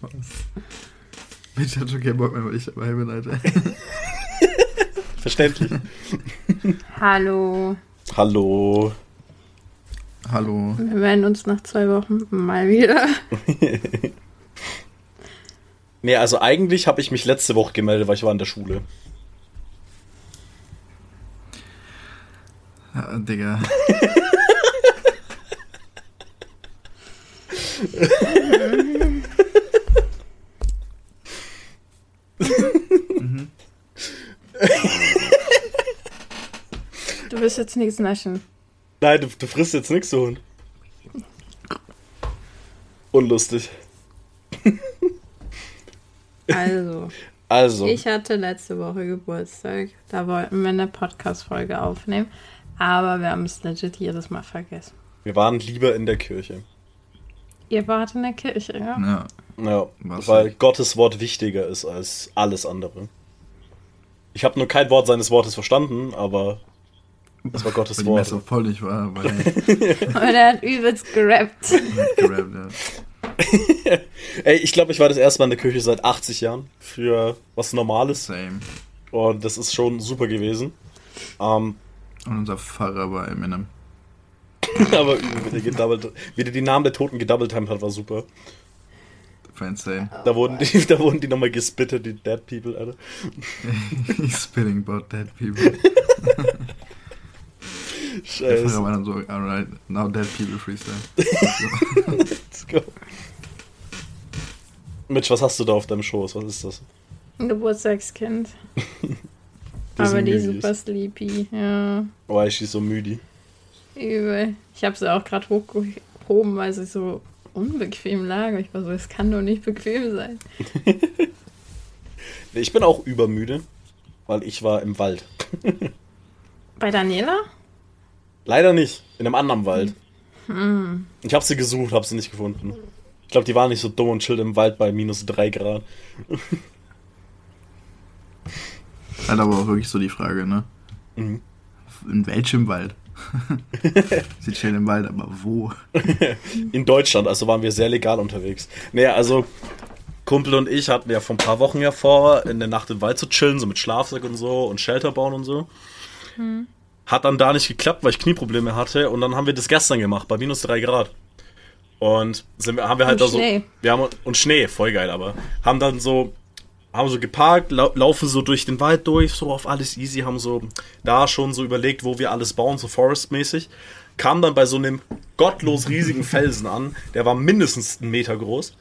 Was? Mitch hat schon keinen Bock mehr, weil ich dabei bin, Alter. Verständlich. Hallo. Hallo. Hallo. Wir melden uns nach zwei Wochen mal wieder. Nee, also eigentlich habe ich mich letzte Woche gemeldet, weil ich war in der Schule. Ja, Digga. Du wirst jetzt nichts naschen. Nein, du, du frisst jetzt nichts, so Hund. Unlustig. Also, Also, ich hatte letzte Woche Geburtstag. Da wollten wir eine Podcast-Folge aufnehmen. Aber wir haben es legit jedes Mal vergessen. wir waren lieber in der Kirche. Ihr wart in der Kirche, ja? Ja. Ja, weil nicht? Gottes Wort wichtiger ist als alles andere. Ich habe nur kein Wort seines Wortes verstanden, aber das war Gottes Weil die Wort. Messe voll nicht war, weil Und er hat übelst gerappt. er gerappt, ja. Ey, ich glaube, ich war das erste Mal in der Kirche seit 80 Jahren für was Normales. Same. Und das ist schon super gewesen. Ähm, Und unser Pfarrer war Eminem. aber übel, wie der, gedoubled, wie der die Namen der Toten gedoubled hat, war super. War insane. Da wurden die, da wurden die nochmal gespittet, die Dead People, Alter. He's spitting about dead people. Scheiße. Pfarrer war dann so, alright, now dead people freestyle. Let's go. Mitch, was hast du da auf deinem Schoß? Was ist das? Ein Geburtstagskind. Aber die Müdis. super sleepy. Ja, Why is she so müde? Übel. Ich habe sie auch gerade hochgehoben, weil sie so unbequem lag. Ich war so, es kann doch nicht bequem sein. Ich bin auch übermüde, weil ich war im Wald. Bei Daniela? Leider nicht, in einem anderen Wald. Ich habe sie gesucht, habe sie nicht gefunden. Ich glaube, die war nicht so dumm und chillt im Wald bei minus 3 Grad. Halt aber auch wirklich so die Frage, ne? Mhm. In welchem Wald? Sie chillen im Wald, aber wo? In Deutschland, also waren wir sehr legal unterwegs. Naja, also Kumpel und ich hatten ja vor ein paar Wochen ja vor, in der Nacht im Wald zu chillen, so mit Schlafsack und so und Shelter bauen und so. Hat dann da nicht geklappt, weil ich Knieprobleme hatte und dann haben wir das gestern gemacht, bei minus 3 Grad. Und sind wir, haben wir halt Und da so. Schnee. Wir haben, und Schnee, voll geil, aber. Haben dann so. Haben so geparkt, lau laufen so durch den Wald durch, so auf alles easy, haben so da schon so überlegt, wo wir alles bauen, so forestmäßig. Kam dann bei so einem gottlos riesigen Felsen an, der war mindestens einen Meter groß.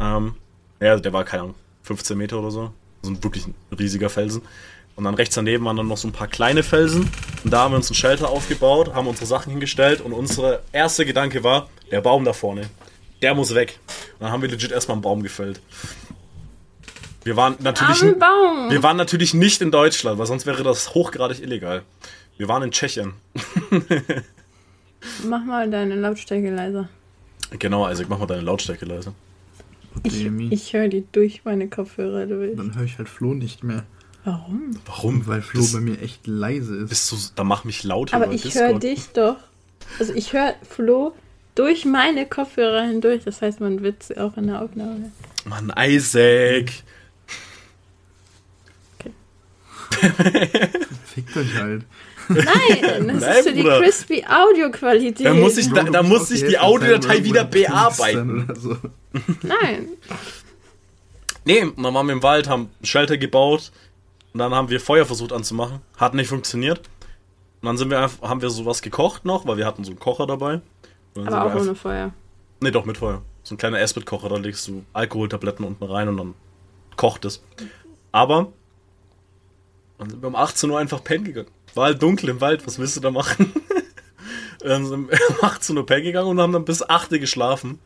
Ähm, ja, der war, keine Ahnung, 15 Meter oder so. So ein wirklich riesiger Felsen. Und dann rechts daneben waren dann noch so ein paar kleine Felsen. Und da haben wir uns ein Shelter aufgebaut, haben unsere Sachen hingestellt und unser erster Gedanke war, der Baum da vorne, der muss weg. Und dann haben wir legit erstmal einen Baum gefällt. Wir waren natürlich, Am Baum. wir waren natürlich nicht in Deutschland, weil sonst wäre das hochgradig illegal. Wir waren in Tschechien. Mach mal deine Lautstärke leiser. Genau, also mach mal deine Lautstärke leise. Ich, ich höre die durch meine Kopfhörer durch. Dann höre ich halt Flo nicht mehr. Warum? Warum? Weil Flo Bist- bei mir echt leise ist. Bist du, da mach mich lauter Aber ich höre dich doch. Also ich höre Flo durch meine Kopfhörer hindurch. Das heißt, man wird sie auch in der Aufnahme. Mann, Isaac. Fickt euch halt. Nein, das Nein, ist für die Bruder. crispy Audioqualität. Da muss ich- Da- da muss ich die Audiodatei wieder bearbeiten. so. Nein. Nee, und dann waren wir im Wald, haben einen Shelter gebaut und dann haben wir Feuer versucht anzumachen. Hat nicht funktioniert. Und dann sind wir einfach, haben wir sowas gekocht noch, weil wir hatten so einen Kocher dabei. Aber auch einfach- ohne Feuer. Nee, doch mit Feuer. So ein kleiner Esbit-Kocher, da legst du Alkoholtabletten unten rein und dann kocht es. Aber dann sind wir um 18 Uhr einfach pennen gegangen. War halt dunkel im Wald, was willst du da machen? dann sind wir um 18 Uhr pennen gegangen und haben dann bis 8 Uhr geschlafen.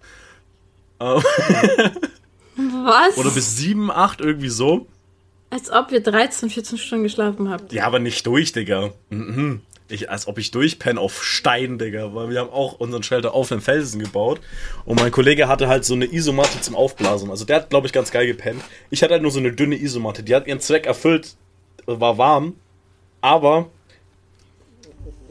Was? Oder bis 7, 8 irgendwie so. Als ob ihr 13, 14 Stunden geschlafen habt. Ja, aber nicht durch, Digga. Mhm. Ich, als ob ich durchpenne auf Stein, Digga. Weil wir haben auch unseren Shelter auf den Felsen gebaut. Und mein Kollege hatte halt so eine Isomatte zum Aufblasen. Also der hat, glaube ich, ganz geil gepennt. Ich hatte halt nur so eine dünne Isomatte. Die hat ihren Zweck erfüllt. War warm. Aber,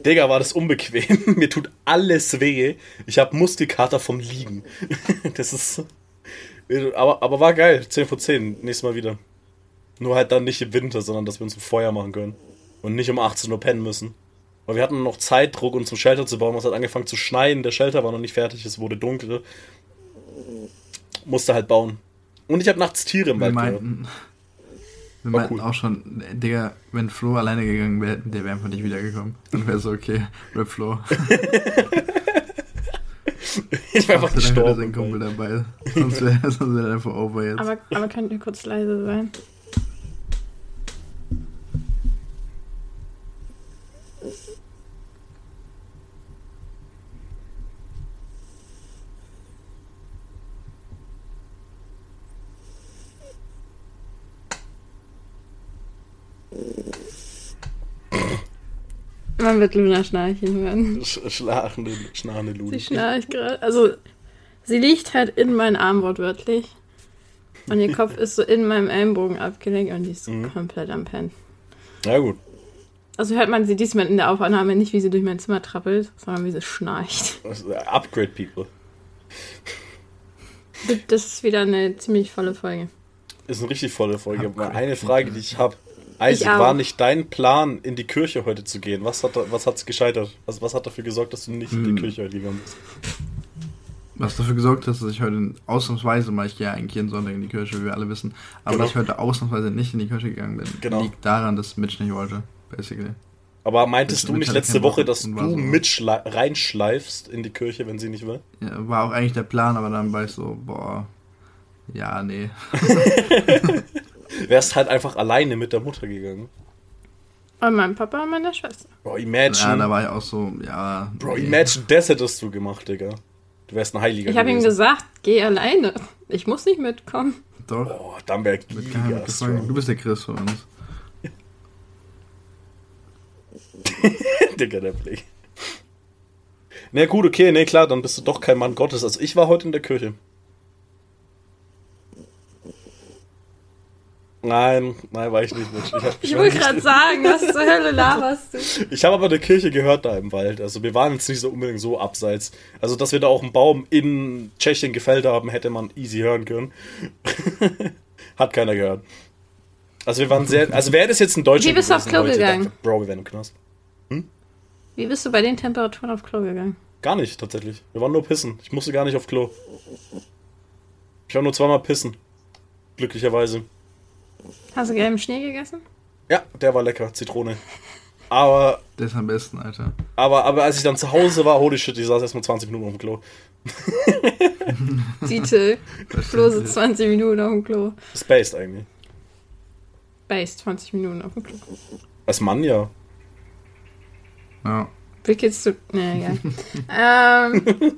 Digga, war das unbequem. Mir tut alles weh. Ich habe Muskelkater vom Liegen. Das ist... Aber, aber war geil. 10 von 10. Nächstes Mal wieder. Nur halt dann nicht im Winter, sondern dass wir uns ein Feuer machen können. Und nicht um 18 Uhr pennen müssen. Weil wir hatten noch Zeitdruck, uns zum Shelter zu bauen. Es hat angefangen zu schneien. Der Shelter war noch nicht fertig. Es wurde dunkel. Musste halt bauen. Und ich habe nachts Tiere im Wald gehört. Wir War meinten cool. auch schon, Digga, wenn Flo alleine gegangen wäre, der wäre einfach nicht wiedergekommen. Dann wäre so, okay, Rip Flo. Ich war einfach Dank hatte sein gestorben. Kumpel dabei. Sonst wäre sonst wär einfach over jetzt. Aber, aber könnt ihr kurz leise sein? Man wird Luna schnarchen hören. Sch schlafende, schnarrende Sie schnarcht gerade. Also, sie liegt halt in meinen Arm wortwörtlich. Und ihr Kopf ist so in meinem Ellenbogen abgelegt und die ist so Mhm. komplett am Pennen. Ja gut. Also hört man sie diesmal in der Aufnahme nicht, wie sie durch mein Zimmer trappelt, sondern wie sie schnarcht. Äh, Upgrade People. Das ist wieder eine ziemlich volle Folge. Ist eine richtig volle Folge. Upgrade Eine People. Frage, die ich habe. Isaac, war nicht dein Plan, in die Kirche heute zu gehen? Was hat, was hat's gescheitert? Was, was hat dafür gesorgt, dass du nicht in die Hm. Kirche heute gegangen bist? Was dafür gesorgt hat, dass ich heute ausnahmsweise mal, ich gehe ja eigentlich jeden Sonntag in die Kirche, wie wir alle wissen, aber Genau. dass ich heute ausnahmsweise nicht in die Kirche gegangen bin, Genau. liegt daran, dass Mitch nicht wollte, basically. Aber meintest Das du nicht hatte letzte Woche, dass du so- mit reinschleifst in die Kirche, wenn sie nicht will? Ja, war auch eigentlich der Plan, aber dann war ich so, boah, ja, nee. Wärst halt einfach alleine mit der Mutter gegangen. Und mein Papa und meine Schwester. Bro, Ja, imagine. da war ich auch so, ja. Bro, nee. imagine, das hättest du gemacht, Digga. Du wärst ein Heiliger Ich habe ihm gesagt, geh alleine. Ich muss nicht mitkommen. Doch, Oh, dann wär mit keinem giga gefallen. Du bist der Chris von uns. Digga, der Blick. Na gut, okay, nee, klar, dann bist du doch kein Mann Gottes. Also ich war heute in der Kirche. Nein, nein, war ich nicht. Mensch. Ich, Ich wollte gerade sagen, was zur Hölle laberst du? Ich habe aber eine Kirche gehört da im Wald. Also wir waren jetzt nicht so unbedingt so abseits. Also dass wir da auch einen Baum in Tschechien gefällt haben, hätte man easy hören können. Hat keiner gehört. Also wir waren sehr. Also wäre das jetzt ein Deutscher Wie bist du aufs Klo heute, gegangen? Bro, wir wären im Knast. Wie bist du bei den Temperaturen auf Klo gegangen? Gar nicht, tatsächlich. Wir waren nur pissen. Ich musste gar nicht auf Klo. Ich war nur zweimal pissen. Glücklicherweise. Hast du gelben Schnee gegessen? Ja, der war lecker. Zitrone. Aber, Der ist am besten, Alter. aber, aber als ich dann zu Hause war, holy shit, ich saß erst mal 20 Minuten auf dem Klo. Titel. Flo sitzt 20 Minuten auf dem Klo. Spaced eigentlich. Base 20 Minuten auf dem Klo. Als Mann ja. Ja. Wie geht's zu. Nee, egal. ähm.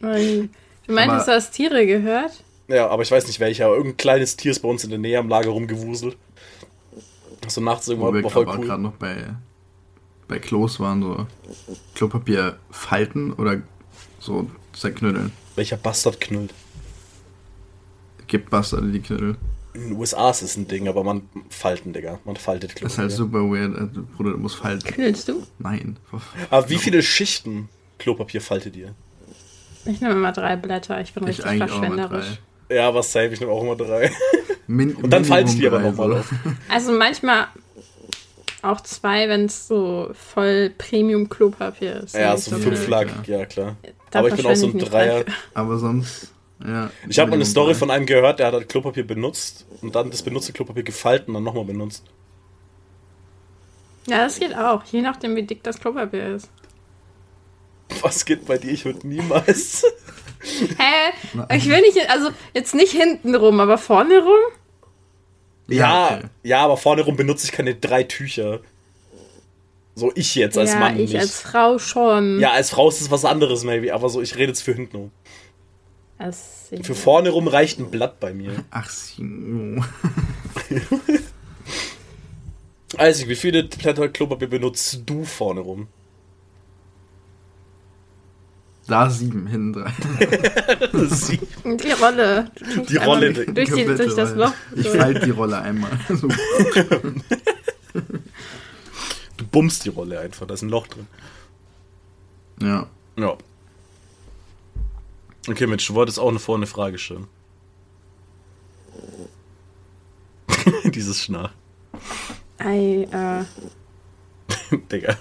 Du meintest, du hast Tiere gehört? Ja, aber ich weiß nicht welcher. Aber irgendein kleines Tier ist bei uns in der Nähe am Lager rumgewuselt. So nachts irgendwann wir war voll gerade cool. gerade noch bei, bei Klos waren, so Klopapier falten oder so zerknütteln. Welcher Bastard knüllt? Gibt Bastarde, die knütteln. In den USA ist es ein Ding, aber man falten, Digga. Man faltet Das ist halt Klopapier. super weird. Also, Bruder, du musst falten. Knüllst du? Nein. Aber wie viele Schichten Klopapier faltet ihr? Ich nehme immer drei Blätter. Ich bin Ich richtig verschwenderisch. Ja, was safe, ich nehme auch immer drei. Min Und dann faltet die aber nochmal drei, auf. Also manchmal auch zwei, wenn es so voll Premium-Klopapier ist. Ja, so Ja, fünf ja, ja klar. Da aber ich bin auch so ein Dreier. Aber sonst, ja. Ich habe mal eine Story von einem gehört, der hat halt Klopapier benutzt und dann das benutzte Klopapier gefalten und dann nochmal benutzt. Ja, das geht auch. Je nachdem, wie dick das Klopapier ist. Was geht bei dir? Ich würde niemals. Hä? Ich will nicht, also jetzt nicht hinten rum, aber vorne rum? Ja, okay. ja, aber vorne rum benutze ich keine drei Tücher. So ich jetzt als ja, Mann ich nicht. als Frau schon. ja, als Frau ist es was anderes, maybe, aber so, ich rede jetzt für hinten rum. Für vorne rum reicht ein Blatt bei mir. Ach, so. Also, wie viele Blätter Klopapier benutzt du vorne rum? Da sieben, hinten drei. Sie- Und die Rolle. Die Rolle, Durch, die, durch das. Loch. Ich falte die Rolle einmal. So. Du bummst die Rolle einfach, da ist ein Loch drin. Ja. Ja. Okay, Mensch, du wolltest auch eine vorne Frage stellen. Dieses Schnarr. I, uh, Digga.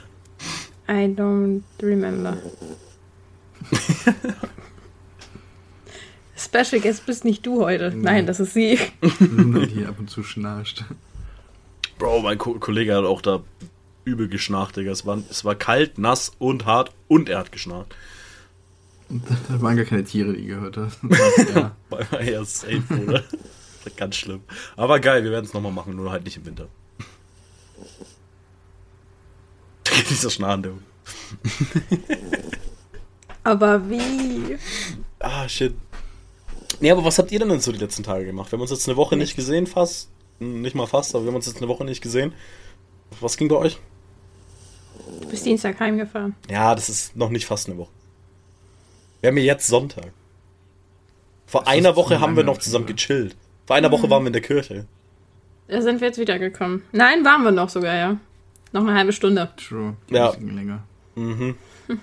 I don't remember. Special Guest bist nicht du heute. Nein, das ist sie. Luna, die ab und zu schnarcht. Bro, mein Ko Kollege hat auch da übel geschnarcht, Digga. Es war, es war kalt, nass und hart und er hat geschnarcht. Da waren gar keine Tiere, die gehört hast. Ja. Eher safe, oder? Ganz schlimm. Aber geil, wir werden es nochmal machen, nur halt nicht im Winter. Dieser schnarrende. Aber wie? Ah, shit. Nee, aber was habt ihr denn, denn so die letzten Tage gemacht? Wir haben uns jetzt eine Woche nicht gesehen, fast. Nicht mal fast, aber wir haben uns jetzt eine Woche nicht gesehen. Was ging bei euch? Du bist Dienstag heimgefahren. Ja, das ist noch nicht fast eine Woche. Wir haben ja jetzt Sonntag. Vor Das einer Woche haben wir noch zusammen gechillt. Vor einer Woche waren wir in der Kirche. Da sind wir jetzt wiedergekommen. Nein, waren wir noch sogar, ja. Noch eine halbe Stunde. True. Ja. Länger. Mhm.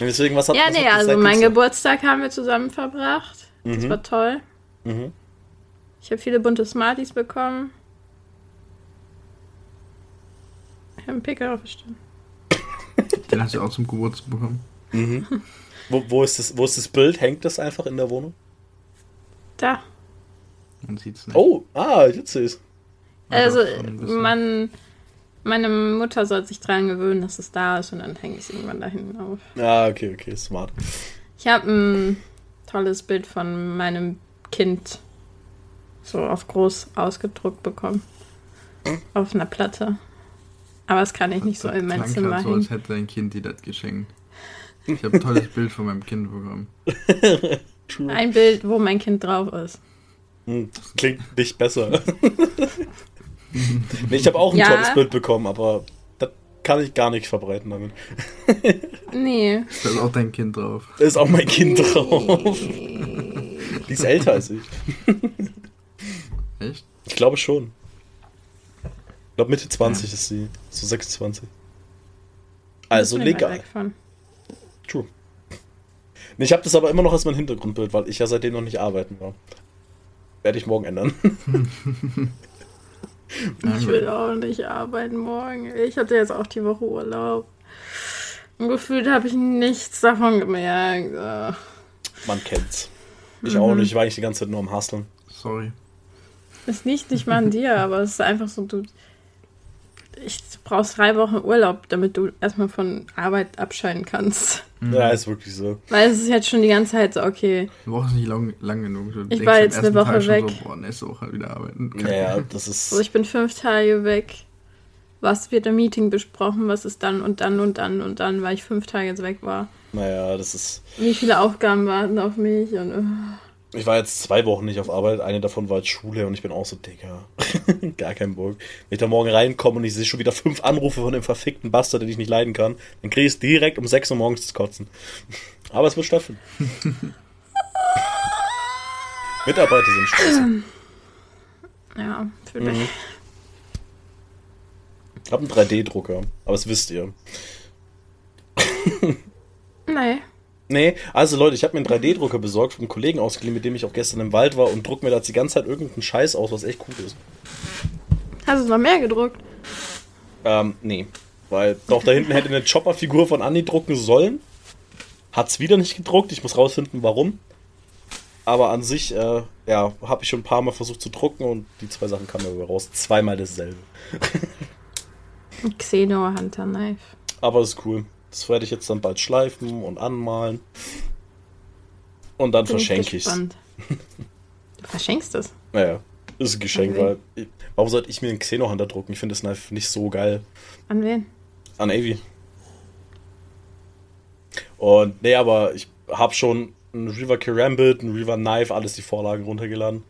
Deswegen, was habt Ja, was nee, also seit mein Dienstag? Geburtstag haben wir zusammen verbracht. Das Mhm. war toll. Mhm. Ich habe viele bunte Smarties bekommen. Ich habe einen Pickel auf der Stirn. Den hast du auch zum Geburtstag bekommen. Mhm. wo, wo, ist das, wo ist das Bild? Hängt das einfach in der Wohnung? Da. Man sieht's nicht. Oh, ah, jetzt sehe. Also, Einfach ein bisschen. man, meine Mutter soll sich dran gewöhnen, dass es da ist und dann hänge ich es irgendwann da hinten auf. Ah, okay, okay, smart. Ich habe ein tolles Bild von meinem Kind so auf groß ausgedruckt bekommen. Auf einer Platte. Aber das kann ich nicht so in mein Zimmer grad so, als hätte dein Kind dir das geschenkt. Ich habe ein tolles Bild von meinem Kind bekommen. Ein Bild, wo mein Kind drauf ist. Hm, klingt nicht besser. nee, ich habe auch ein Ja. tolles Bild bekommen, aber das kann ich gar nicht verbreiten damit. Nee. Da ist auch dein Kind drauf. Da ist auch mein Kind drauf. Die ist älter als ich. Echt? Ich glaube schon. Ich glaube Mitte 20 ist sie. So 26. Also legal. True. Nee, ich habe das aber immer noch als mein Hintergrundbild, weil ich ja seitdem noch nicht arbeiten war. Werde ich morgen ändern. Ich will auch nicht arbeiten morgen. Ich hatte jetzt auch die Woche Urlaub. Und gefühlt habe ich nichts davon gemerkt. Man kennt's. Ich Mhm. auch nicht. Ich war eigentlich die ganze Zeit nur am Hustlen. Sorry. Es liegt nicht mal an dir, aber es ist einfach so, du. Ich brauchst drei Wochen Urlaub, damit du erstmal von Arbeit abscheiden kannst. Ja, ist wirklich so. Weil es ist jetzt schon die ganze Zeit so, okay, Du brauchst nicht lang, lang genug. Du denkst war jetzt eine Woche Tag weg. So, boah, nächste Woche wieder arbeiten. Naja, das ist. so ich bin fünf Tage weg. Was wird im Meeting besprochen? Was ist dann und dann und dann und dann, weil ich fünf Tage jetzt weg war. Naja, das ist. Wie viele Aufgaben warten auf mich und äh, Ich war jetzt zwei Wochen nicht auf Arbeit. Eine davon war jetzt Schule und ich bin auch so, Digga. Gar kein Bock. Wenn ich da morgen reinkomme und ich sehe schon wieder fünf Anrufe von dem verfickten Bastard, den ich nicht leiden kann, dann kriege ich es direkt um sechs Uhr morgens zu kotzen. Aber es wird stattfinden. Mitarbeiter sind scheiße. ja, für mich. Mhm. Ich habe einen 3D-Drucker, aber das wisst ihr. Nee. Nee, also Leute, ich habe mir einen 3D-Drucker besorgt, vom einem Kollegen ausgeliehen, mit dem ich auch gestern im Wald war und druck mir da jetzt die ganze Zeit irgendeinen Scheiß aus, was echt cool ist. Hast du noch mehr gedruckt? Ähm, nee. Weil doch da hinten hätte eine Chopper-Figur von Andy drucken sollen. Hat's wieder nicht gedruckt. Ich muss rausfinden, warum. Aber an sich, äh, ja, habe ich schon ein paar Mal versucht zu drucken und die zwei Sachen kamen mir raus. Zweimal dasselbe. Xeno Hunter Knife. Aber das ist cool. Das werde ich jetzt dann bald schleifen und anmalen. Und dann Bin verschenke ich's. gespannt. Du verschenkst es. Naja, ist ein Geschenk, weil. Ich, warum sollte ich mir einen Xenohunter drucken? Ich finde das Knife nicht so geil. An wen? An Avi. Und nee, aber ich habe schon ein Reaver Karambit, ein Reaver Knife, alles die Vorlagen runtergeladen.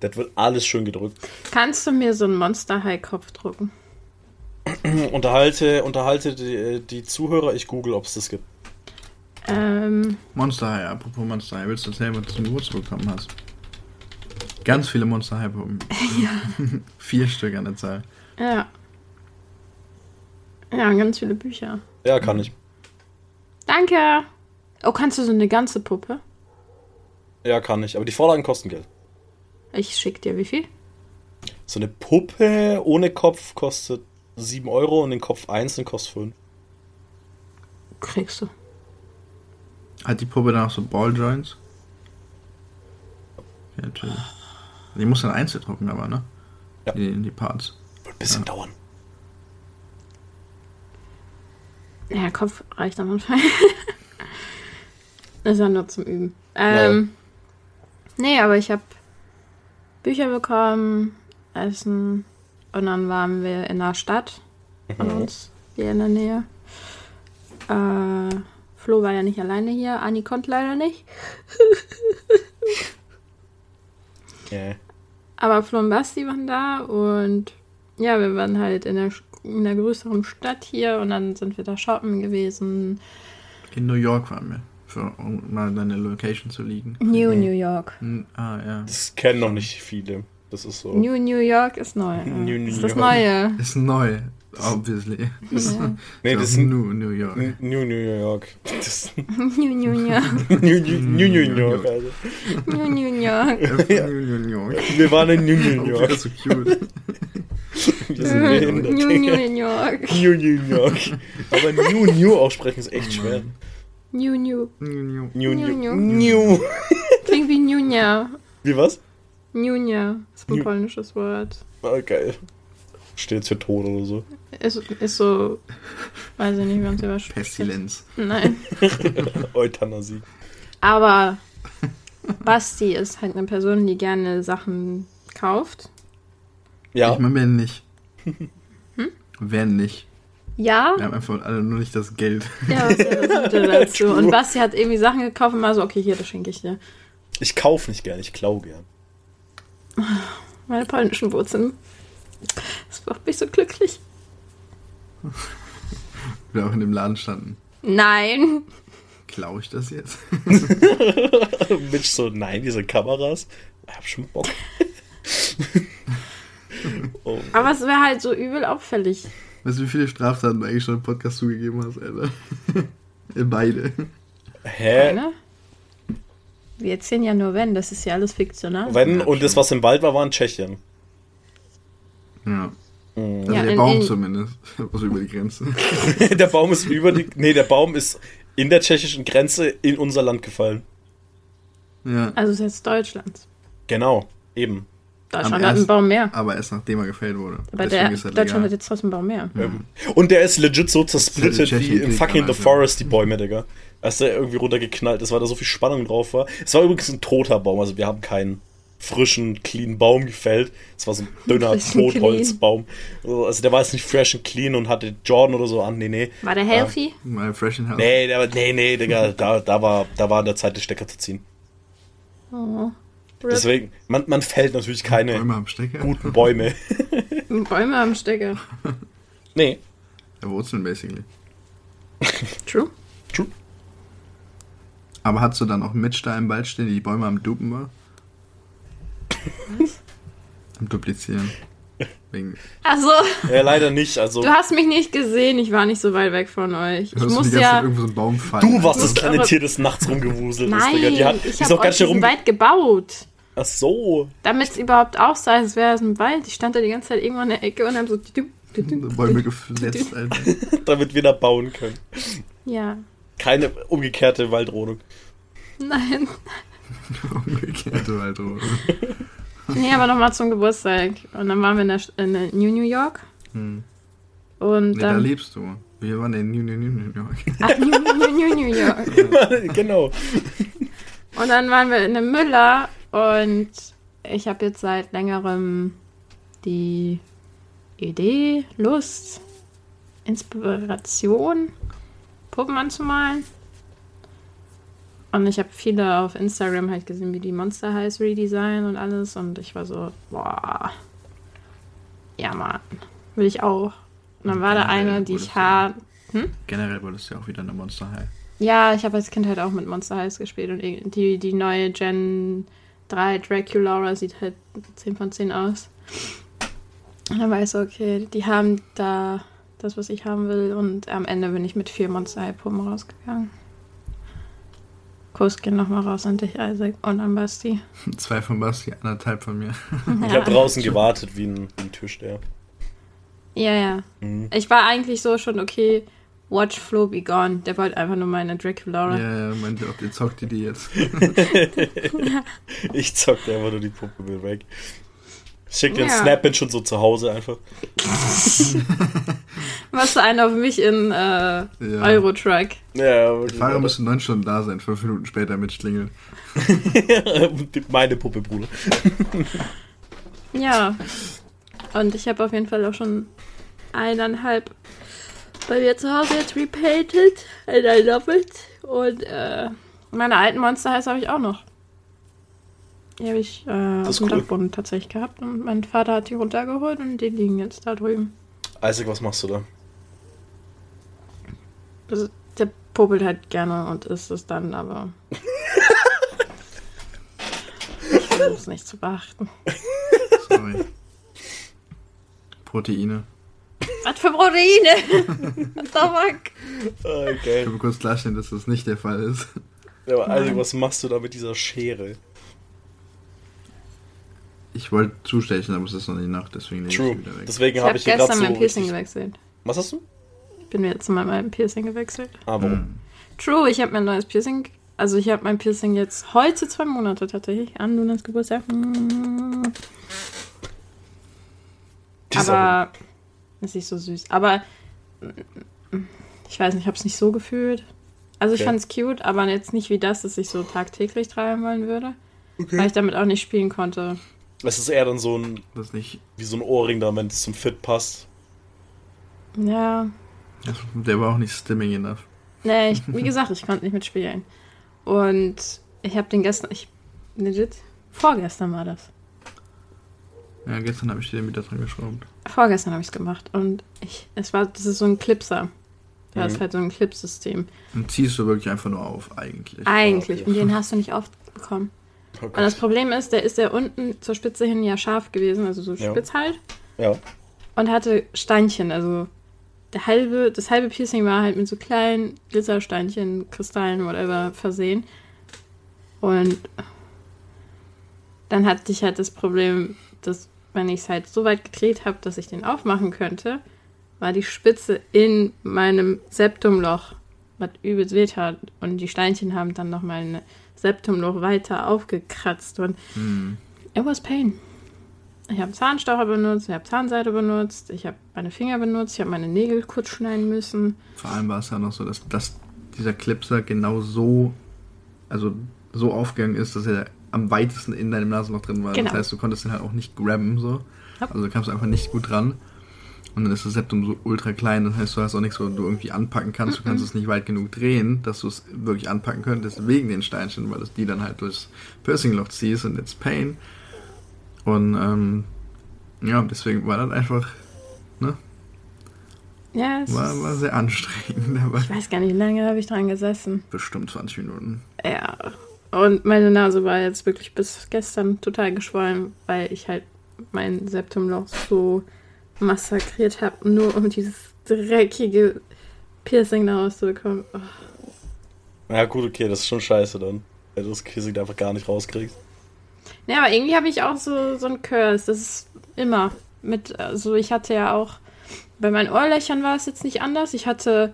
Das wird alles schön gedrückt. Kannst du mir so einen Monster High Kopf drucken? Unterhalte, unterhalte die, die Zuhörer, ich google, ob es das gibt. Ähm, Monster High, apropos Monster High, willst du erzählen, was du zum Geburtstag bekommen hast? Ganz viele Monster High Puppen. Vier Stück an der Zahl. ja. Ja, ganz viele Bücher. Ja, kann ich. Danke. Oh, kannst du so eine ganze Puppe? Ja, kann ich. Aber die Vorlagen kosten Geld. Ich schick dir wie viel? So eine Puppe ohne Kopf kostet 7 Euro und den Kopf einzeln kostet 5. Kriegst du. Hat die Puppe dann auch so Balljoints? Ja, natürlich. Die muss dann einzeln drucken, aber, ne? Ja. Die, die Parts. Wird ein bisschen dauern. Ja, Kopf reicht am Anfang. ist ja nur zum Üben. Ähm, Nee, aber ich habe Bücher bekommen, Essen und dann waren wir in der Stadt von Mhm. uns, hier in der Nähe. Äh, Flo war ja nicht alleine hier, Anni konnte leider nicht. Ja. Aber Flo und Basti waren da und ja, wir waren halt in der, in der größeren Stadt hier und dann sind wir da shoppen gewesen. In New York waren wir. Für, um mal deine Location zu liegen. New New York. Ah, ja. Das kennen noch nicht viele. Das ist so. New New York ist neu. New das New ist das York. Neue. Ist neu, obviously. Ja. Nee, das ist New, New York. New New York. Das New New York. New, New, New, New York, also. New New York. New, New York. Wir waren in New New Oh, York. das ist so cute. Wir sind behindert. New New York. New New York. Aber New New aussprechen ist echt schwer. New New. New, New. New New, New. New. New. Klingt wie Nunja. Wie was? Nunja ist ein New- polnisches Wort. Ah, geil. Steht jetzt für tot oder so. Ist, ist so, weiß ich nicht, wie man es überspricht. Pestilenz. Nein. Euthanasie. Aber Basti ist halt eine Person, die gerne Sachen kauft. Ja. Ich meine, wer nicht? Hm? Wer nicht? Ja, Wir haben einfach alle nur nicht das Geld. ja, was wäre das dazu? Und Basti hat irgendwie Sachen gekauft und mal so, okay, hier, das schenke ich dir. Ich kaufe nicht gern, ich klau gern. Meine polnischen Wurzeln. Das macht mich so glücklich. Wir auch in dem Laden standen. Nein. Klau ich das jetzt? Mitch so, nein, diese Kameras. Ich hab schon Bock. oh. Aber es wäre halt so übel auffällig. Weißt du, wie viele Straftaten du eigentlich schon im Podcast zugegeben hast, Alter? Beide. Hä? Ne? Wir erzählen ja nur wenn, das ist ja alles fiktional. Wenn, Ja, und das, was im Wald war, war in Tschechien. Ja. Mhm. Also Ja, der Baum in- zumindest. Also über die Grenze. der Baum ist über die. Nee, der Baum ist in der tschechischen Grenze in unser Land gefallen. Ja. Also ist jetzt Deutschland. Genau, eben. Deutschland Am hat einen Baum mehr. Aber erst nachdem er gefällt wurde. Aber der, ist er Deutschland hat legal. jetzt trotzdem einen Baum mehr. Ähm, Und der ist legit so zersplittet wie im fucking The ja. Forest, die Bäume, Digga. Als der irgendwie runtergeknallt ist, weil da so viel Spannung drauf war. Es war übrigens ein toter Baum, also wir haben keinen frischen, clean Baum gefällt. Es war so ein dünner Totholzbaum. Also der war jetzt nicht fresh and clean und hatte Jordan oder so an. Nee, nee. War der healthy? Mal fresh in house. Nee, der, nee, nee, Digga, da, da, war, da war an der Zeit, den Stecker zu ziehen. Oh. Rip. Deswegen, man, man fällt natürlich keine Bäume am Stecker. guten Bäume. Bäume am Stecker. nee. Ja, Wurzeln, basically. True. Aber hast du dann auch Mitch da im Wald stehen, die die Bäume am Dupen war? Am Duplizieren. Wegen, Also, Ja, leider nicht. Also, du hast mich nicht gesehen. Ich war nicht so weit weg von euch. Ich muss die ganze Zeit ja. irgendwo so einen Baum fallen. du warst das kleine Tier, das nachts rumgewuselt ist, Nein, Digga. Die, hat, ich ist habe auch euch ganz schön diesen rum. Wald gebaut. Ach so. Damit es überhaupt aussah, als wäre es ein Wald. Ich stand da die ganze Zeit irgendwo in der Ecke und habe so. Bäume Alter. damit wir da bauen können. Ja. Keine umgekehrte Waldrodung. Nein. Umgekehrte Waldrohre. Nee, aber nochmal zum Geburtstag. Und dann waren wir in der, in der New New York. Hm. Und Nee, da dann. lebst du. Wir waren in New, New, New, New York. Ach, New, New, New, New York. genau. Und dann waren wir in einem Müller und ich habe jetzt seit längerem die Idee, Lust, Inspiration, Puppen anzumalen. Und ich habe viele auf Instagram halt gesehen, wie die Monster Highs redesign und alles. Und ich war so, boah, ja Mann, will ich auch. Und dann war da eine, die ich du- hart Generell wolltest du ja auch wieder eine Monster High. ja, ich habe als Kind halt auch mit Monster Highs gespielt und die, die neue Gen 3 Draculaura sieht halt 10 von 10 aus. Und dann war ich so, okay, die haben da das, was ich haben will und am Ende bin ich mit vier Monster High Puppen rausgegangen. Kuss gehen nochmal raus an dich, Isaac, und an Basti. Zwei von Basti, anderthalb von mir. Ich habe draußen gewartet wie ein, wie ein Türsteher. Ja, ja. Mhm. Ich war eigentlich so schon, okay, watch Flo be gone. Der wollte einfach nur meine Draculaura. Ja, ja, meinte auch, ihr zockt ihr die jetzt. Ich zock dir einfach nur die Puppe weg. Schick den Ja. Snap bin schon so zu Hause einfach. Was für einen auf mich in äh, Ja. Eurotruck. Ja, Der Fahrer müsste neun Stunden da sein, fünf Minuten später mit Schlingel. Meine Puppe, Bruder. Ja. Und ich habe auf jeden Fall auch schon eineinhalb bei mir zu Hause jetzt repainted. And I love it. Und äh, meine alten Monster habe ich auch noch. Die habe ich äh, auf ist dem cool. Dachboden tatsächlich gehabt. Und mein Vater hat die runtergeholt und die liegen jetzt da drüben. Isaac, was machst du da? Also, der popelt halt gerne und isst es dann, aber. ich versuche es nicht zu beachten. Sorry. Proteine. Was für Proteine? What the fuck? Ah, Ich will kurz klarstellen, dass das nicht der Fall ist. Ja, aber Isaac, Nein. was machst du da mit dieser Schere? Ich wollte zustechen, aber es ist noch nicht Nacht, deswegen ich True. sie wieder weg. Deswegen Ich habe ich hier gerade gestern so. mein Piercing richtig- gewechselt. Was hast du? Ich bin jetzt zu meinem alten Piercing gewechselt. Ah, warum? Hm. True, ich habe mein neues Piercing. Also ich habe mein Piercing jetzt heute zwei Monate tatsächlich an Lunas Geburtstag. Dieser- Aber ist nicht so süß. Aber ich weiß nicht, ich habe es nicht so gefühlt. Also ich Okay. fand es cute, aber jetzt nicht wie das, dass ich so tagtäglich tragen wollen würde. Weil ich damit auch nicht spielen konnte. Es ist eher dann so ein, Das nicht. wie so ein Ohrring da, wenn es zum Fit passt. Ja, der war auch nicht stimming enough. Nee, ich, wie gesagt, ich konnte nicht mitspielen. Und ich habe den gestern, ich, legit, vorgestern war das. Ja, gestern habe ich den wieder dran geschraubt. Vorgestern habe ich es gemacht. Und ich, es war, das ist so ein Clipser. Da Mhm. ist halt so ein Clipsystem. Und ziehst du wirklich einfach nur auf, eigentlich. Eigentlich. okay. Und den hast du nicht aufbekommen. Oh Und das Problem ist, der ist ja unten zur Spitze hin ja scharf gewesen, also so Ja. spitz halt. Ja. Und hatte Steinchen, also der halbe, das halbe Piercing war halt mit so kleinen Glitzersteinchen, Kristallen, whatever, versehen. Und dann hatte ich halt das Problem, dass wenn ich es halt so weit gedreht habe, dass ich den aufmachen könnte, war die Spitze in meinem Septumloch, was übelst weh tat. Und die Steinchen haben dann noch mein Septumloch weiter aufgekratzt. Und Hm. it was pain. Ich habe Zahnstocher benutzt, ich habe Zahnseide benutzt, ich habe meine Finger benutzt, ich habe meine Nägel kurz schneiden müssen. Vor allem war es ja noch so, dass, dass dieser Clipser genau so, also so aufgegangen ist, dass er am weitesten in deinem Nasenloch drin war. Genau. Das heißt, du konntest den halt auch nicht grabben, so. Ja. Also du kamst einfach nicht gut dran. Und dann ist das Septum so ultra klein, das heißt, du hast auch nichts, wo du irgendwie anpacken kannst. Du kannst es nicht weit genug drehen, dass du es wirklich anpacken könntest, wegen den Steinchen, weil du die dann halt durchs Piercingloch ziehst und it's pain. Und ähm, ja, deswegen war das einfach, ne, Ja, es war, war sehr anstrengend, aber ich weiß gar nicht, wie lange habe ich dran gesessen. bestimmt 20 Minuten. Ja. Und meine Nase war jetzt wirklich bis gestern total geschwollen, weil ich halt mein Septumloch so massakriert habe, nur um dieses dreckige Piercing da rauszubekommen. Oh. Ja, gut, okay, das ist schon scheiße dann. Wenn du das Piercing da einfach gar nicht rauskriegst. Ja, aber irgendwie habe ich auch so, so ein Curse. Das ist immer mit, also ich hatte ja auch, bei meinen Ohrlöchern war es jetzt nicht anders. Ich hatte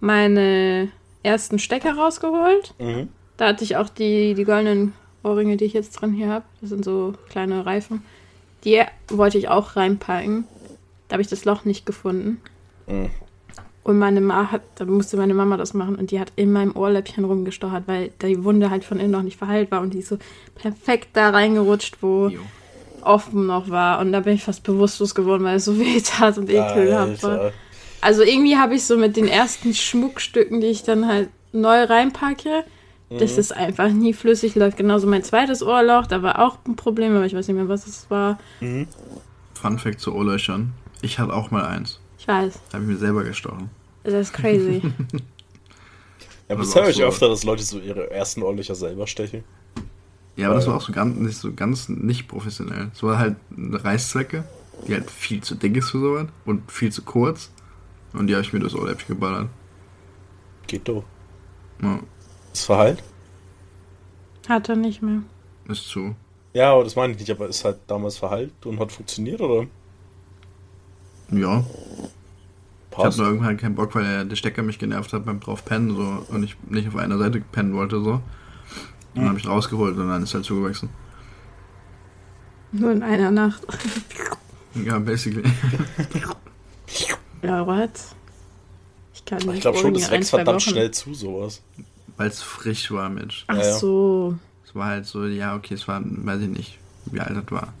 meine ersten Stecker rausgeholt. Mhm. Da hatte ich auch die, die goldenen Ohrringe, die ich jetzt dran hier habe. Das sind so kleine Reifen. Die wollte ich auch reinpacken. Da habe ich das Loch nicht gefunden. Mhm. Und meine Mama hat, da musste meine Mama das machen und die hat in meinem Ohrläppchen rumgestochert, weil die Wunde halt von innen noch nicht verheilt war und die ist so perfekt da reingerutscht, wo Jo. offen noch war. Und da bin ich fast bewusstlos geworden, weil es so weh tat und ekelhaft war. Alter. Also irgendwie habe ich so mit den ersten Schmuckstücken, die ich dann halt neu reinpacke, dass Mhm. es einfach nie flüssig läuft. Genauso mein zweites Ohrloch, da war auch ein Problem, aber ich weiß nicht mehr, was es war. Mhm. Fun Fact zu Ohrlöchern. Ich hatte auch mal eins. Ich weiß. Da habe ich mir selber gestochen. Das ist crazy. Ja, aber das höre ich so- öfter, dass Leute so ihre ersten Ohrlöcher selber stechen. Ja, aber das Äh. war auch so ganz nicht, so ganz nicht professionell. Es war halt eine Reißzwecke, die halt viel zu dick ist für sowas und viel zu kurz. Und die habe ich mir durchs Ohrläppchen geballert. Geht doch. Ja. Ist verheilt? Hat er nicht mehr. Ist zu. Ja, aber das meine ich nicht, aber ist halt damals verheilt und hat funktioniert, oder? Ja. Ich hatte Passt. nur irgendwann keinen Bock, weil der, der Stecker mich genervt hat beim drauf pennen so und ich nicht auf einer Seite pennen wollte so. Und dann habe ich rausgeholt und dann ist halt zugewachsen. Nur in einer Nacht. Ja, basically. Ja, what? Ich kann nicht. Ich glaube schon, das wächst verdammt Wochen. schnell zu, sowas. Weil es frisch war, Mensch. Ach Ja, ja. so. Es war halt so, ja, okay, es war, weiß ich nicht, wie alt das war.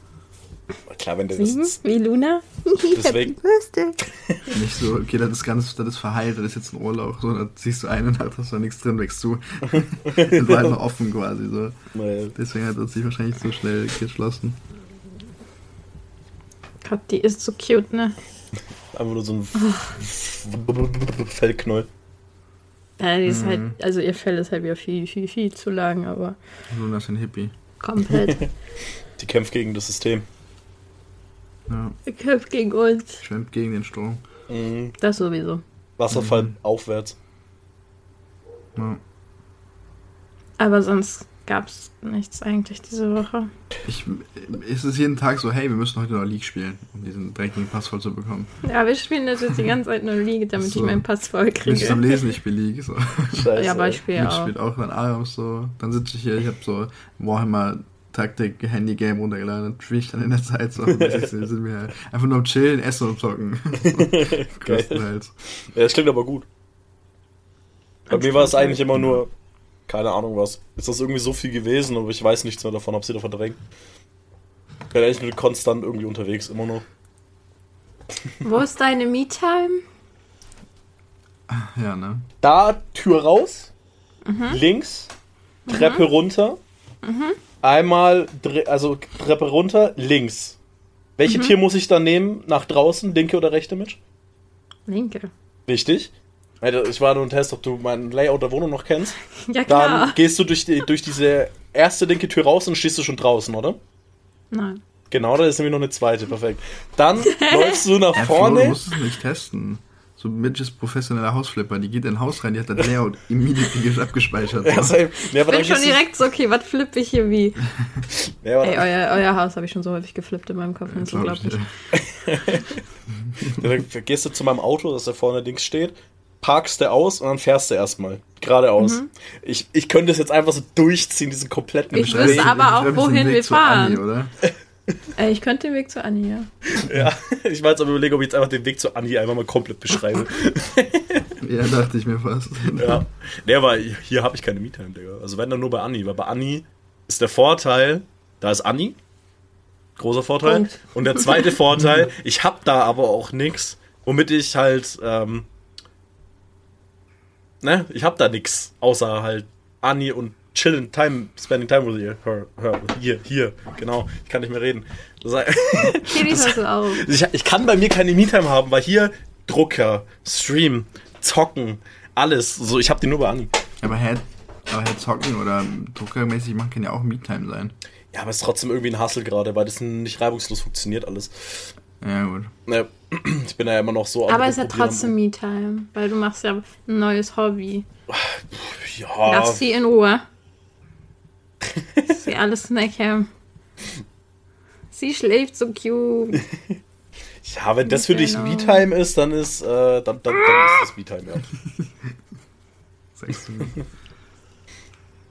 Klar, wenn der Sieben? das. Wie Luna? Deswegen- Happy Birthday. Nicht so, okay, das ist ganz, das ist verheilt, das ist jetzt ein Urlaub, so, da ziehst du eine Nacht, hast da nichts drin, wächst zu. das war halt noch offen quasi, so. Deswegen hat das sich wahrscheinlich so schnell geschlossen. Gott, die ist so cute, ne? einfach nur so ein Fellknäuel. Ja, die ist Mhm. halt, also ihr Fell ist halt wieder viel, viel, viel zu lang, aber Luna ist ein Hippie. komplett. Die kämpft gegen das System. Ja, Ihr kämpft gegen uns. schwimmt gegen den Strom. Mhm. Das sowieso. Wasserfall Mhm. aufwärts. Ja. Aber sonst gab's nichts eigentlich diese Woche. Ich, es ist jeden Tag so, hey, wir müssen heute noch League spielen, um diesen dreckigen Pass voll zu bekommen. Ja, wir spielen jetzt die ganze Zeit nur League, damit So. ich meinen Pass voll Ich bin am kriege. Lesen, ich spiele League. So. Scheiße. Ja, aber ich spiele Ich auch. spiele auch dann abends so. Dann sitze ich hier, ich habe so Warhammer Taktik Handy Game runtergeladen und spiele ich dann in der Zeit so. Sind wir einfach nur am Chillen, Essen und Zocken. Größtenteils. Ja, das klingt aber gut. Bei mir war es eigentlich immer nur, keine Ahnung was. Ist das irgendwie so viel gewesen, aber ich weiß nichts mehr davon, hab sie da verdrängt. Ich bin eigentlich nur konstant irgendwie unterwegs, immer noch. Wo ist deine Me-Time? Ja, ne? Da, Tür raus, links, Treppe runter, einmal, dre- also Treppe runter, links. Welche Tier muss ich da nehmen? Nach draußen, linke oder rechte Mitch? Linke. Richtig. Alter, Ich war nur ein Test, ob du mein Layout der Wohnung noch kennst. Ja, Dann klar. gehst du durch, die, durch diese erste linke Tür raus und stehst du schon draußen, oder? Nein. Genau, da ist nämlich noch eine zweite, perfekt. Dann läufst du nach Ja, Flo, du vorne. musst es nicht testen. So Mitch ist professioneller Hausflipper, die geht in ein Haus rein, die hat das Layout immediately abgespeichert. Ja, So. aber Ich bin schon direkt so, okay, was flippe ich hier wie? Aber Ey, euer, euer Haus habe ich schon so häufig geflippt in meinem Kopf. Das ist Glaub ich unglaublich. dann gehst du zu meinem Auto, das da vorne links steht, parkst du aus und dann fährst du erstmal. Geradeaus. Ich, ich könnte das jetzt einfach so durchziehen, diesen kompletten Ich wüsste aber auch, wohin wir zu Anni, fahren. oder? Ey, ich könnte den Weg zu Anni, ja. Ja, ich war jetzt aber überlegen, ob ich jetzt einfach den Weg zu Anni einfach mal komplett beschreibe. Ja, dachte ich mir fast. ja. Nee, aber hier habe ich keine Me-Time, Digga. Also wenn dann nur bei Anni, weil bei Anni ist der Vorteil, da ist Anni. Großer Vorteil. Punkt. Und der zweite Vorteil, ich hab da aber auch nix, womit ich halt, ähm, ne, ich hab da nix, außer halt Anni und chillen, time, spending time with her, her, hier, hier, genau, ich kann nicht mehr reden. Das auf. ich, ich kann bei mir keine Me-Time haben, weil hier Drucker, Stream, Zocken, alles, so, ich hab die nur bei Anni. Aber hä, aber hä, zocken oder druckermäßig machen kann ja auch Me-Time sein. Ja, aber es ist trotzdem irgendwie ein Hassel gerade, weil das nicht reibungslos funktioniert alles. Ja, gut. Ich bin ja immer noch so. Aber es ist ja trotzdem Me-Time, weil du machst ja ein neues Hobby. Ja, Lass sie in Ruhe. sie alles snacken. Sie schläft so cute. ja, wenn das für dich Genau. Me-Time ist, dann ist, äh, dann, dann, dann ist das Me-Time, ja. Sagst du mir.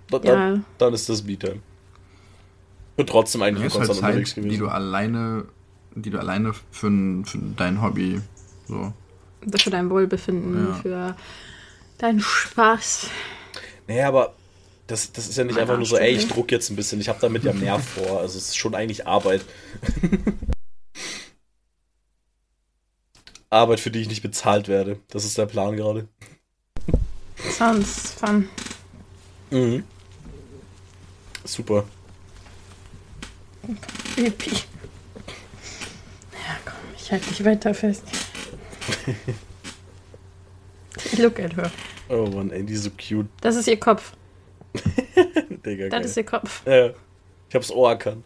Dann, Ja. dann, ist das Me-Time. Und trotzdem eigentlich Ja, ist halt konstant unterwegs Zeit, die gewesen. du alleine, die du alleine für, für dein Hobby so. Für dein Wohlbefinden, Ja. für deinen Spaß. Nee, aber das, das ist ja nicht Meine einfach nur so, ey, ich druck jetzt ein bisschen. Ich habe damit ja mehr vor. Also es ist schon eigentlich Arbeit. Arbeit, für die ich nicht bezahlt werde. Das ist der Plan gerade. Sounds fun. Mhm. Super. Creepy. Ja, komm, ich halte dich weiter fest. Look at her. Oh Mann, ey, die ist so cute. Das ist ihr Kopf. Digga, Das geil. ist ihr Kopf. Ja, ich hab's Ohr erkannt.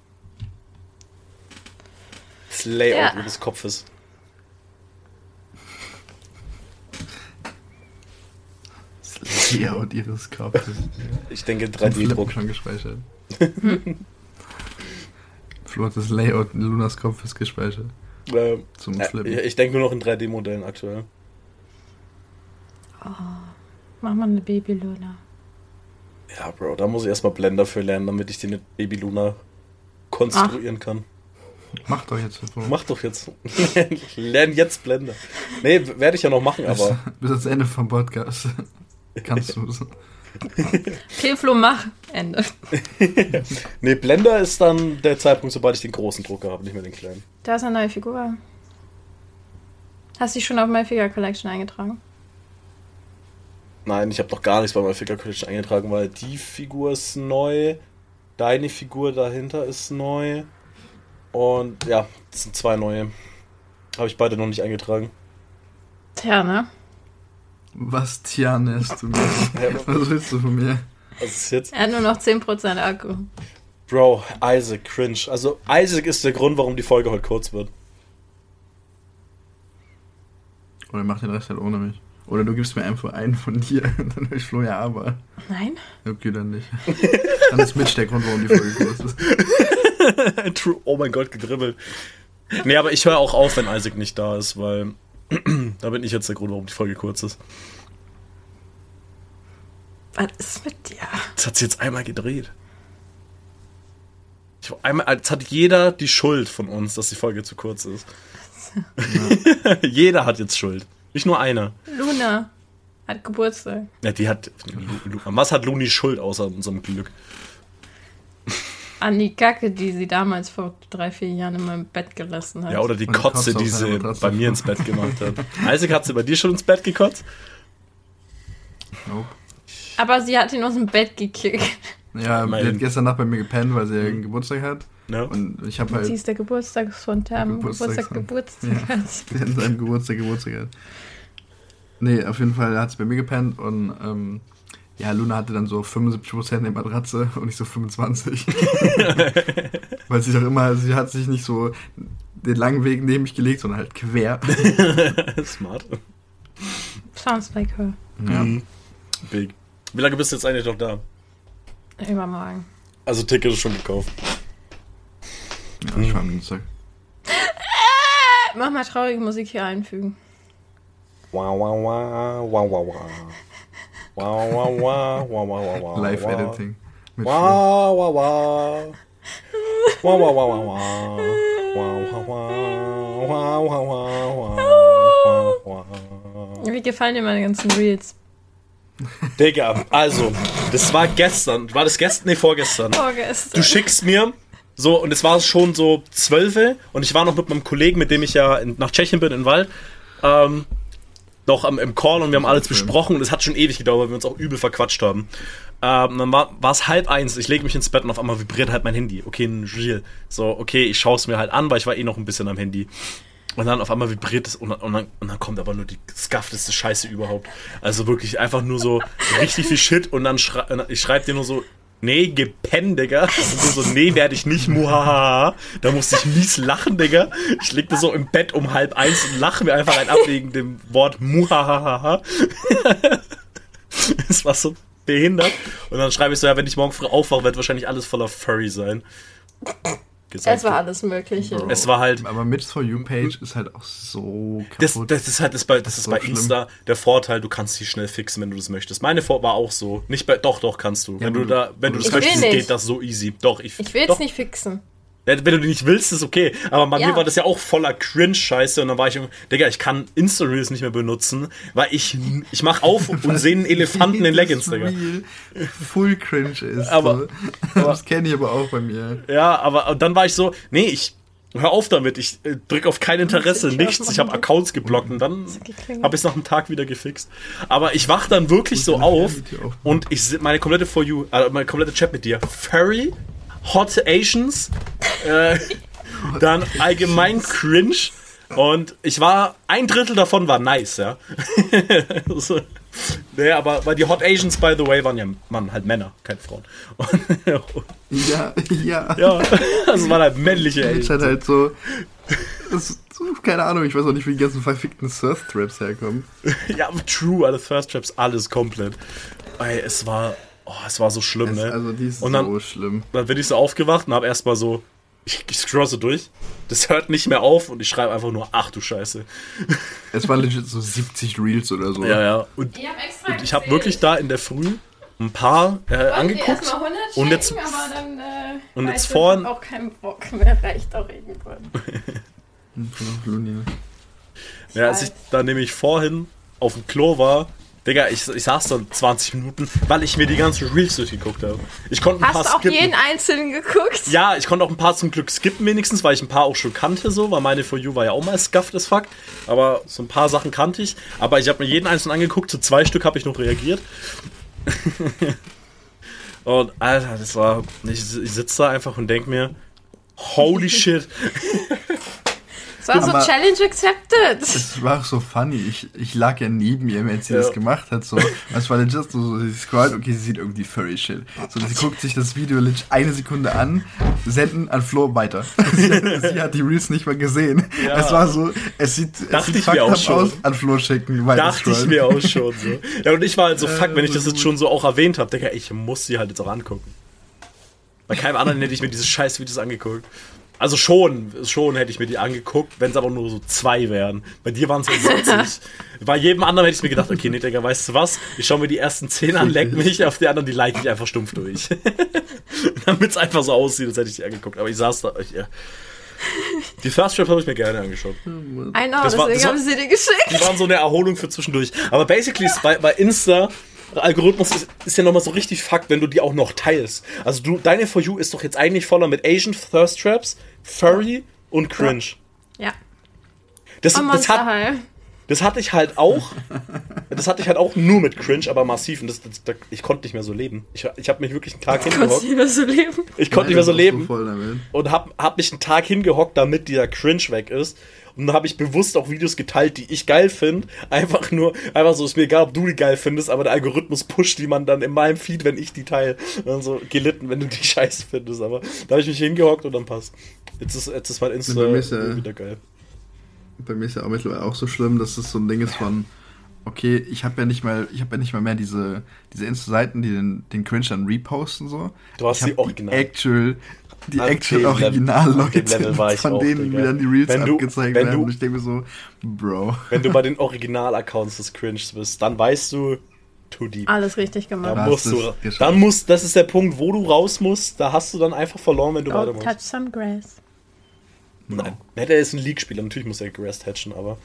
Das Layout Ja. ihres Kopfes. Layout ihres Kopfes. Ich denke Flippen 3D-Druck. schon gespeichert. Flo hat das Layout in Lunas Kopfes gespeichert. Ähm, Zum äh, Flippen. ich denke nur noch in 3D-Modellen aktuell. Mach mal eine Babyluna. Ja, Bro, da muss ich erstmal Blender für lernen, damit ich die mit Baby Luna konstruieren kann. Mach doch jetzt. Flo. Mach doch jetzt. Lern jetzt Blender. Nee, werde ich ja noch machen, bis, aber bis ans Ende vom Podcast. Kannst du es. Okay, Flo, mach. Ende. nee, Blender ist dann der Zeitpunkt, sobald ich den großen Drucker habe, nicht mehr den kleinen. Da ist eine neue Figur. Hast du dich schon auf My Figure Collection eingetragen? Nein, ich habe noch gar nichts bei meiner Figure Collection eingetragen, weil die Figur ist neu, deine Figur dahinter ist neu und ja, das sind zwei neue. Habe ich beide noch nicht eingetragen. Tja, ne? Was tjanest du mir? Was willst du von mir? Was ist jetzt? Er hat nur noch 10% Akku. Bro, Isaac, cringe. Also Isaac ist der Grund, warum die Folge heute kurz wird. Oder mach den Rest halt ohne mich. Oder du gibst mir einfach einen von dir. Dann höre ich Flo ja aber. Nein? Okay, dann nicht. Dann ist Mitch der Grund, warum die Folge kurz ist. True. Oh mein Gott, gedribbelt. Nee, aber ich höre auch auf, wenn Isaac nicht da ist, weil da bin ich jetzt der Grund, warum die Folge kurz ist. Was ist mit dir? Das hat sie jetzt einmal gedreht. Ich, einmal, jetzt hat jeder die Schuld von uns, dass die Folge zu kurz ist. jeder hat jetzt Schuld. Nicht nur einer. Luna hat Geburtstag. Ja, die hat. Was hat Luni Schuld außer unserem Glück? An die Kacke, die sie damals vor drei, vier Jahren in meinem Bett gelassen hat. Ja, oder die Und die Kotze, die sie bei mir ins Bett gemacht hat. Isaac, hat sie bei dir schon ins Bett gekotzt? Nope. Aber sie hat ihn aus dem Bett gekickt. Ja, die Immerhin. hat gestern Nacht bei mir gepennt, weil sie ja Geburtstag hat. Ja. Und ich habe Sie halt ist der Geburtstagsfontan. Geburtstag, Geburtstagshund. Geburtstag hat. sie an seinem Geburtstag Geburtstag hat. Nee, auf jeden Fall hat sie bei mir gepennt und ähm, ja, Luna hatte dann so 75% in der Matratze und ich so 25. weil sie doch immer, sie hat sich nicht so den langen Weg neben mich gelegt, sondern halt quer. Smart. Sounds like her. Ja. Mhm. Big. Wie lange bist du jetzt eigentlich noch da? Übermorgen. Also Ticket ist schon gekauft. Ja ich war am Dienstag. Mach mal traurige Musik hier einfügen. Wow, wow, wow, wow, wow, wow. Wow, wow, wow, wow, wow, wow, wow. Live-Editing. Mit Flo. Wow, wow, wow. Wow, wow, wow, wow, wow. Wow, wow, wow. Wow, wow, wow, wow. Wow, wow. Wie gefallen dir meine ganzen Reels? Digga, also, das war gestern. War das gestern? Nee, vorgestern. Vorgestern. Du schickst mir so, und es war schon so 12 und ich war noch mit meinem Kollegen, mit dem ich ja in, nach Tschechien bin, in Wald, ähm, noch am, im Call und wir haben alles besprochen und es hat schon ewig gedauert, weil wir uns auch übel verquatscht haben. Ähm, dann war es halb eins, ich lege mich ins Bett und auf einmal vibriert halt mein Handy. Okay, ein Reel. So, okay, ich schaue es mir halt an, weil ich war eh noch ein bisschen am Handy. Und dann auf einmal vibriert es und, dann- und, dann, und dann kommt aber nur die skaffteste Scheiße überhaupt. Also wirklich einfach nur so richtig viel Shit und dann schrei ich schreibe dir nur so, nee, gepenn, Digga. Und du so, nee, werde ich nicht, muhahaha. Da musste ich mies lachen, Digga. Ich legte so im Bett um halb eins und lache mir einfach ein ab wegen dem Wort muhahaha. Es war so behindert. Und dann schreibe ich so, ja, wenn ich morgen früh aufwache, wird wahrscheinlich alles voller Furry sein. Gesagt. Es war alles Mögliche. Bro. Es war halt, Aber Mitch's For You Page ist halt auch so Das, kaputt. das ist halt das bei, das ist so bei schlimm. Insta der Vorteil, du kannst sie schnell fixen, wenn du das möchtest. Meine Vor war auch so. Nicht bei, doch, doch, kannst du. Ja, wenn du da, wenn du das möchtest, nicht. geht das so easy. Doch, ich. Ich will es nicht fixen. Wenn du die nicht willst, ist okay. Aber bei Ja. mir war das ja auch voller Cringe-Scheiße und dann war ich, Digga, ich kann Insta-Reels nicht mehr benutzen, weil ich, ich mach auf und sehe einen Elefanten in Leggings, Digga. Reel Full cringe ist. Aber- so. das kenne ich aber auch bei mir. Ja, aber dann war ich so, nee, ich hör auf damit, ich äh, drück auf kein Interesse, ich nichts, ich habe? Accounts geblockt und dann habe ich es nach einem Tag wieder gefixt. Aber ich wach dann wirklich so auf und ich meine komplette For You, äh, meine komplette Chat mit dir, Furry, Hot Asians, äh, dann allgemein cringe und ich war, ein Drittel davon war nice, ja. so. Nee, aber weil die Hot Asians, by the way, waren ja Mann, halt Männer, keine Frauen. Ja, ja. ja, also waren halt männliche Asians. hat halt so, das. Keine Ahnung, ich weiß auch nicht, wie die ganzen verfickten Surf-Traps herkommen. Ja, true, alle Thirst Traps, alles komplett. ey, es war, oh, es war so schlimm, Es, ne? also die ist Und dann- so schlimm. Dann bin ich so aufgewacht und habe erstmal so, ich, ich scroll so durch. Das hört nicht mehr auf und ich schreibe einfach nur, ach du Scheiße. Es waren legit so 70 Reels oder so. Ja, ja. Und, Ich und ich habe wirklich da in der Früh ein paar äh, angeguckt. und jetzt- aber dann, äh, und jetzt vorhin- ich hab auch keinen Bock mehr, reicht auch irgendwann. Ja, als ich dann nämlich vorhin auf dem Klo war, Digga, ich, ich saß da 20 Minuten, weil ich mir die ganzen Reels durchgeguckt habe. Ich konnte ein Hast du paar auch jeden einzelnen geguckt? Ja, ich konnte auch ein paar zum Glück skippen wenigstens, weil ich ein paar auch schon kannte so, weil meine For You war ja auch mal scuffed as fuck. Aber so ein paar Sachen kannte ich. Aber ich habe mir jeden einzelnen angeguckt, zu zwei Stück habe ich noch reagiert. und Alter, das war. Ich, ich sitze da einfach und denk mir, holy shit. Es war so Aber- Challenge accepted. Es war auch so funny. Ich, ich lag ja neben ihr, als sie Ja. das gemacht hat. So. Es war legit so, so, sie scrollt, okay, sie sieht irgendwie furry shit. So, sie guckt sich das Video legit eine Sekunde an, senden an Flo weiter. Sie, hat- sie hat die Reels nicht mal gesehen. Ja. Es war so, es sieht, es Dachte sieht ich mir fucked auch up schon. aus, an Flo schicken, weiter Dachte ich mir auch schon so. Ja, und ich war halt so, fuck, wenn ich das jetzt schon so auch erwähnt habe, Digga, ich muss sie halt jetzt auch angucken. Bei keinem anderen hätte ich mir diese scheiß Videos angeguckt. Also schon, schon hätte ich mir die angeguckt, wenn es aber nur so zwei wären. Bei dir waren es ja 70. Bei jedem anderen hätte ich mir gedacht, okay, nee, Digga, weißt du was? Ich schaue mir die ersten 10 an, leck mich, auf die anderen, die like ich einfach stumpf durch. Damit es einfach so aussieht, als hätte ich die angeguckt. Aber ich saß da, ich, ja. Die Thirst Trap habe ich mir gerne angeschaut. I know, Das war- deswegen das war- haben sie dir geschickt. Die waren so eine Erholung für zwischendurch. Aber basically bei, bei Insta, Algorithmus ist, ist ja nochmal so richtig fucked, wenn du die auch noch teilst. Also du, deine For You ist doch jetzt eigentlich voller mit Asian Thirst Traps, Furry und Cringe. Ja. Das, Und das, Monster hat, High. Das hatte ich halt auch. Das hatte ich halt auch nur mit Cringe, aber massiv. Und das, das, das, ich konnte nicht mehr so leben. Ich, ich habe mich wirklich einen Tag hingehockt. du nicht mehr so leben. Ich konnte nicht mehr so leben. und hab, hab mich einen Tag hingehockt, damit dieser Cringe weg ist. Und dann habe ich bewusst auch Videos geteilt, die ich geil finde. Einfach nur, einfach so, ist mir egal, ob du die geil findest, aber der Algorithmus pusht die man dann in meinem Feed, wenn ich die teile. Und dann so gelitten, wenn du die scheiße findest. Aber da habe ich mich hingehockt und dann passt. Jetzt ist, jetzt ist mein Insta wieder geil. Bei mir ist ja auch mittlerweile auch so schlimm, dass es so ein Ding ist von, okay, ich habe ja nicht mal, ich habe ja nicht mal mehr diese, diese Insta-Seiten, die den, den Cringe dann reposten so. Du hast ich die Original. Actual, die An actual dem original Level- an dem Leute, Level war ich von denen mir dann die Reels Wenn du- abgezeigt wenn werden. du- und ich denke mir so, Bro. Wenn du bei den Original-Accounts des Cringes bist, dann weißt du, too deep. Alles richtig Da gemacht. hast musst du, dann musst, das ist der Punkt, wo du raus musst. Da hast du dann einfach verloren, wenn du Go weitermachst. touch some grass. Nein. Hätte er jetzt ein League-Spieler, natürlich muss er Grass hatchen, aber.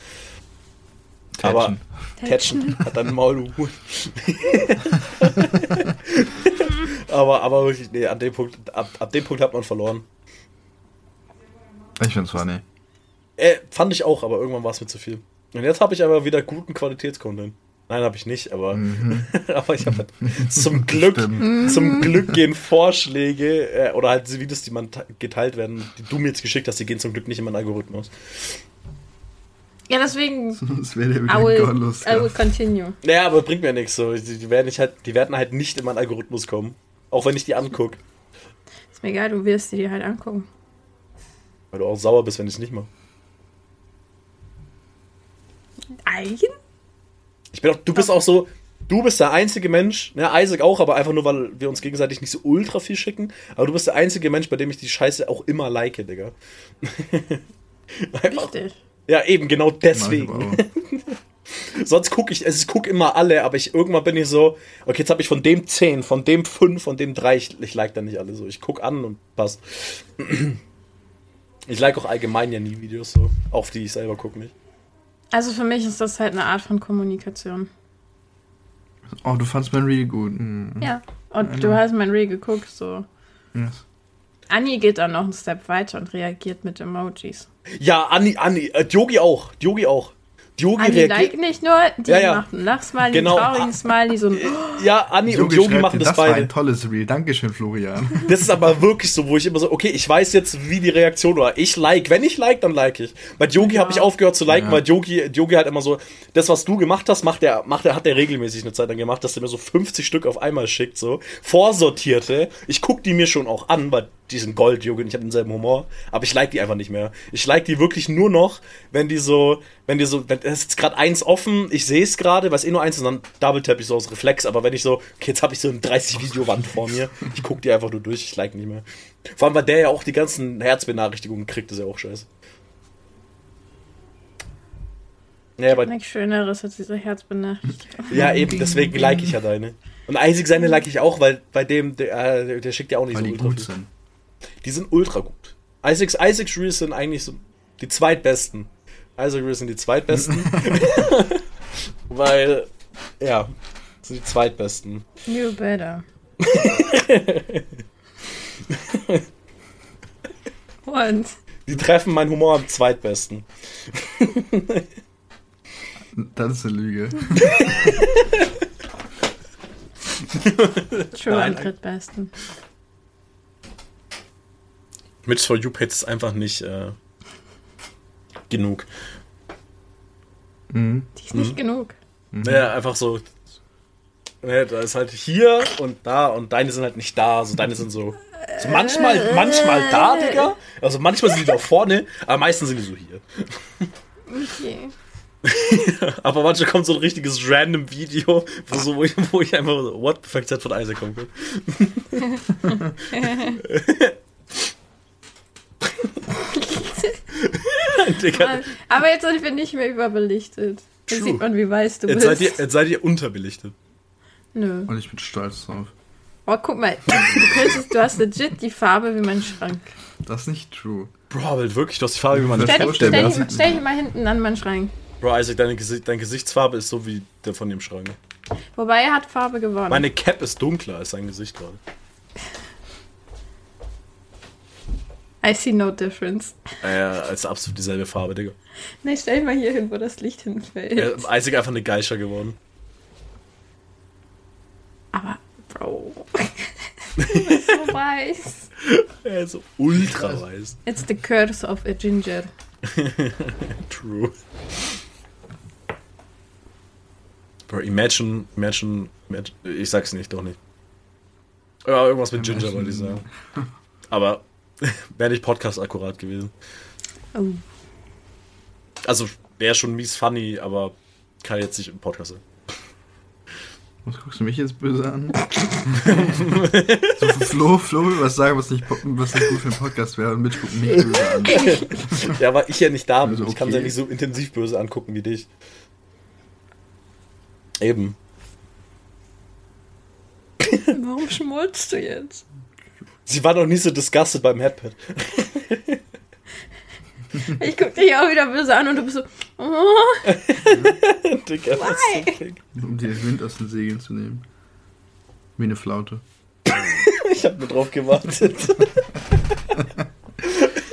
Tätschen. Aber Tätschen hat dann Maul, aber, aber wirklich, nee, an dem Punkt, ab, ab dem Punkt hat man verloren. Ich find's funny. Äh, fand ich auch, aber irgendwann war es mir zu viel. Und jetzt habe ich aber wieder guten Qualitätscontent. Nein, habe ich nicht, aber, aber ich habe halt zum Glück, Stimmt. zum Glück gehen Vorschläge äh, oder halt die Videos, die man te- geteilt werden, die du mir jetzt geschickt hast, die gehen zum Glück nicht in meinen Algorithmus. Ja, deswegen. Sonst wäre der I wieder will, gottlos. I will continue. Naja, aber bringt mir nichts so. Die, werden nicht halt, die werden halt nicht in meinen Algorithmus kommen. Auch wenn ich die angucke. Ist mir egal, du wirst dir die halt angucken. Weil du auch sauer bist, wenn ich es nicht mache. Eigen? Ich bin auch, du bist auch so, du bist der einzige Mensch, ne, Isaac auch, aber einfach nur, weil wir uns gegenseitig nicht so ultra viel schicken. Aber du bist der einzige Mensch, bei dem ich die Scheiße auch immer like, Digga. einfach, Richtig. ja, eben, genau deswegen. Sonst gucke ich, also ich gucke immer alle, aber ich irgendwann bin ich so, okay, jetzt habe ich von dem 10, von dem 5, von dem 3, ich, ich like dann nicht alle so. Ich gucke an und passt. Ich like auch allgemein ja nie Videos so, auf die ich selber gucke nicht. Also für mich ist das halt eine Art von Kommunikation. Oh, du fandst mein Reel gut. Hm. Ja. Und du hast mein Reel geguckt, so. Yes. Anni geht dann noch einen Step weiter und reagiert mit Emojis. Ja, Anni, Anni, äh, Diogi auch, Diogi auch. Diogi Anni reagiert. like nicht nur, die Ja, ja. macht einen Lachsmiley, Genau. einen traurigen Smiley, so ein Ja, Anni und Yogi Diogi schreibt machen dir, das, das war beide. ein tolles Reel. Dankeschön, Florian. Das ist aber wirklich so, wo ich immer so, okay, ich weiß jetzt, wie die Reaktion war. Ich like. Wenn ich like, dann like ich. Bei Yogi Ja. habe ich aufgehört zu liken, Ja. weil Yogi, Yogi halt immer so, das, was du gemacht hast, macht er, macht er, hat er regelmäßig eine Zeit lang gemacht, dass er mir so 50 Stück auf einmal schickt, so. Vorsortierte. Ich guck die mir schon auch an, weil die sind Gold, Junge, ich habe denselben Humor, aber ich like die einfach nicht mehr. Ich like die wirklich nur noch, wenn die so, wenn die so, wenn es ist jetzt gerade eins offen, ich sehe es gerade, was eh nur eins ist, dann Double Tap ich so aus Reflex, aber wenn ich so, okay, jetzt habe ich so eine 30 Videowand vor mir, ich guck die einfach nur durch, ich like nicht mehr. Vor allem, weil der ja auch die ganzen Herzbenachrichtigungen kriegt, ist ja auch scheiße. Ja, aber Nichts Schöneres als diese Herzbenachrichtigung. ja, eben, deswegen like ich ja deine. Und Isaac seine like ich auch, weil bei dem, der, äh, der schickt ja auch nicht Weil so die gut sind. Die sind ultra gut. Isaacs, Isaacs Reels sind eigentlich so die zweitbesten. Isaac Reels sind die zweitbesten. Weil, ja, sind die zweitbesten. You better. Und Die treffen meinen Humor am zweitbesten. Das ist eine Lüge. True Nein. am drittbesten. Mitch for You Page ist einfach nicht äh, genug. Mhm. Die ist nicht genug. Ja, einfach so. Ja, da ist halt hier und da und deine sind halt nicht da. Also deine sind so, so manchmal, manchmal da, Digga. Also manchmal sind die da vorne, aber meistens sind die so hier. Okay. Aber manchmal kommt so ein richtiges random Video, wo, so, wo, ich, wo ich einfach so, what the fuck, das von Isaac kommt. Digga, Aber jetzt sind wir nicht mehr überbelichtet. Jetzt True. sieht man, wie weiß du jetzt bist. seid, ihr, jetzt seid ihr unterbelichtet. Nö. Und ich bin stolz drauf. Oh, guck mal. Du, könntest, du hast legit die Farbe wie mein Schrank. Das ist nicht true. Bro, aber wirklich, du hast die Farbe wie meine Stell Stell, stell, das dich, stell dich mal hinten an meinen Schrank. Bro, Isaac, deine, Gesi deine Gesichtsfarbe ist so wie der von dem Schrank. Wobei er hat Farbe gewonnen. Meine Cap ist dunkler als sein Gesicht gerade. I see no difference. Äh, als absolut dieselbe Farbe, Digga. Nee, stell dich mal hier hin, wo das Licht hinfällt. Äh, Isaac einfach eine Geisha geworden. Aber, Bro. du bist so weiß. Er ist so ultra weiß. It's the curse of a ginger. True. Bro, imagine, imagine, imagine, ich sag's nicht, doch nicht. Ja, irgendwas mit Ginger wollte ich sagen. Aber wäre nicht Podcast akkurat gewesen. Oh. Also wäre schon mies funny, aber kann jetzt nicht im Podcast sein. Was guckst du mich jetzt böse an? so, Flo, Flo will was sagen, was nicht, was nicht gut für einen Podcast wäre und Mitch guckt mich böse an. Ja, weil ich ja nicht da bin. Also, Ich kann okay. ja nicht so intensiv böse angucken wie dich. Eben. Warum schmolzt du jetzt? Sie war noch nie so disgusted beim Headpad. Ich guck dich auch wieder böse an und du bist so. Oh. Digga, krank. Um dir den Wind aus den Segeln zu nehmen. Wie eine Flaute. Ich hab nur drauf gewartet.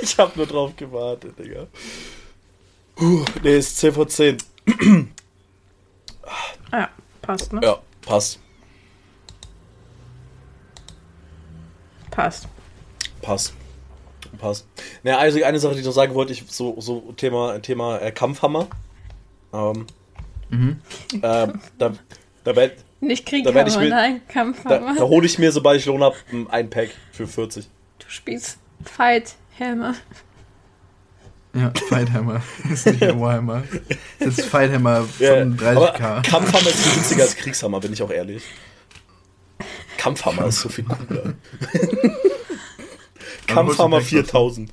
ich hab nur drauf gewartet, Digga. Uh, nee, ist 10 vor 10. Ah ja, passt, ne? Ja, passt. Passt. Passt. Passt. Naja, also eine Sache, die ich noch sagen wollte, ich so, so Thema, Thema äh, Kampfhammer. Ähm, Mhm. äh, da, da, werd- Nicht Krieg, Da mit- nein, da, Kampfhammer. da hole ich mir, sobald ich Lohn hab, ein Pack für 40. Du spielst Fight Hammer. Ja, Fighthammer. Das ist nicht der Warhammer. Das ist Fighthammer Ja, von aber 30k. Kampfhammer ist viel günstiger als Kriegshammer, bin ich auch ehrlich. Kampfhammer ist so viel cooler. Kampfhammer holst du einen Pack 4000.